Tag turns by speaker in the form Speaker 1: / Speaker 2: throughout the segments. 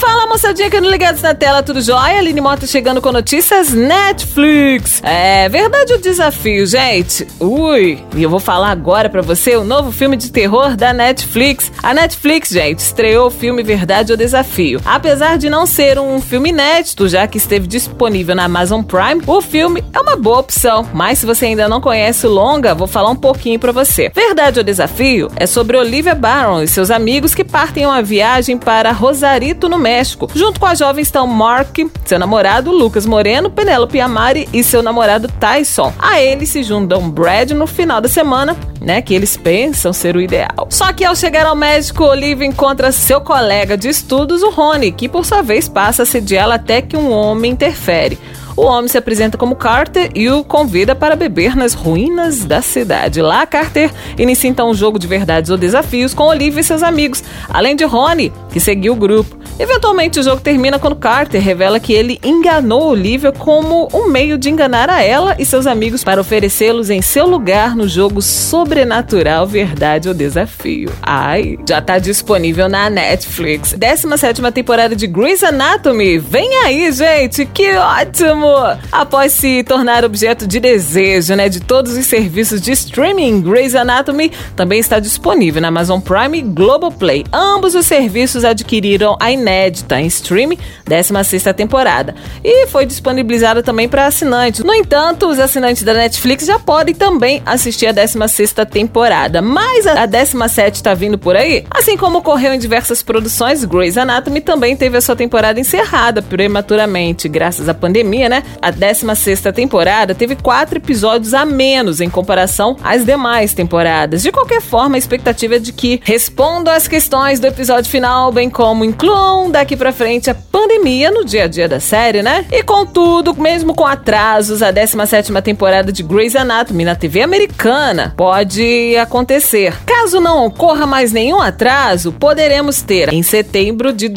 Speaker 1: Fala moçadinha que no Ligados na Tela, tudo jóia? Aline Mota chegando com notícias Netflix. É verdade o desafio, gente? Ui, e eu vou falar agora para você o novo filme de terror da Netflix. A Netflix, gente, estreou o filme Verdade ou Desafio. Apesar de não ser um filme inédito, já que esteve disponível na Amazon Prime, o filme é uma boa opção. Mas se você ainda não conhece o longa, vou falar um pouquinho para você. Verdade ou Desafio é sobre Olivia Barron e seus amigos que partem uma viagem para Rosarito, no México México. Junto com a jovem estão Mark, seu namorado Lucas Moreno, Penélope Amari e seu namorado Tyson. A eles se juntam Brad no final da semana, né, que eles pensam ser o ideal. Só que ao chegar ao México, Olivia encontra seu colega de estudos, o Rony, que por sua vez passa a sediá-la até que um homem interfere. O homem se apresenta como Carter e o convida para beber nas ruínas da cidade. Lá, Carter inicia então um jogo de verdades ou desafios com Olivia e seus amigos, além de Rony, que seguiu o grupo. Eventualmente, o jogo termina quando Carter revela que ele enganou Olivia como um meio de enganar a ela e seus amigos para oferecê-los em seu lugar no jogo sobrenatural Verdade ou Desafio. Ai, já tá disponível na Netflix. 17 temporada de Grey's Anatomy. Vem aí, gente! Que ótimo! Após se tornar objeto de desejo, né, de todos os serviços de streaming, Grey's Anatomy também está disponível na Amazon Prime e Globoplay. Ambos os serviços adquiriram a inédita em streaming 16 temporada e foi disponibilizada também para assinantes. No entanto, os assinantes da Netflix já podem também assistir a 16 temporada, mas a 17 está vindo por aí. Assim como ocorreu em diversas produções, Grey's Anatomy também teve a sua temporada encerrada prematuramente, graças à pandemia, né? A 16 temporada teve quatro episódios a menos em comparação às demais temporadas. De qualquer forma, a expectativa é de que respondam às questões do episódio final, bem como incluam daqui para frente a pandemia no dia a dia da série, né? E contudo, mesmo com atrasos, a 17 temporada de Grey's Anatomy na TV americana pode acontecer. Caso não ocorra mais nenhum atraso, poderemos ter em setembro de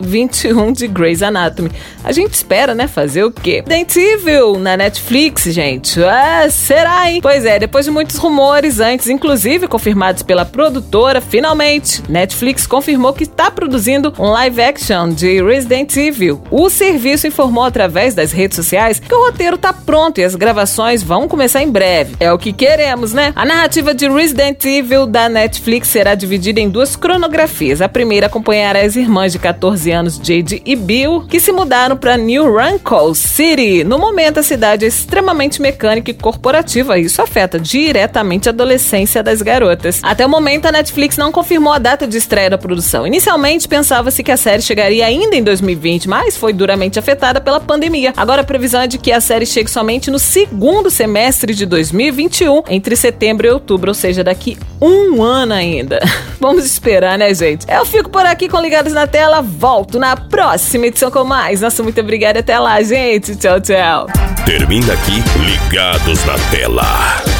Speaker 1: 2021 de Grey's Anatomy. A gente espera, né? Fazer o quê? Resident Evil na Netflix, gente. Ah, será, hein? Pois é, depois de muitos rumores antes, inclusive confirmados pela produtora, finalmente Netflix confirmou que está produzindo um live action de Resident Evil. O serviço informou através das redes sociais que o roteiro está pronto e as gravações vão começar em breve. É o que queremos, né? A narrativa de Resident Evil da Netflix será dividida em duas cronografias. A primeira acompanhará as irmãs de 14 anos, Jade e Bill, que se mudaram para New Cold City. No momento, a cidade é extremamente mecânica e corporativa, e isso afeta diretamente a adolescência das garotas. Até o momento, a Netflix não confirmou a data de estreia da produção. Inicialmente, pensava-se que a série chegaria ainda em 2020, mas foi duramente afetada pela pandemia. Agora, a previsão é de que a série chegue somente no segundo semestre de 2021, entre setembro e outubro, ou seja, daqui um ano ainda. Vamos esperar, né, gente? Eu fico por aqui com Ligados na Tela, volto na próxima edição com mais. Nossa, muito obrigada até lá, gente. Tchau, tchau.
Speaker 2: Termina aqui Ligados na Tela.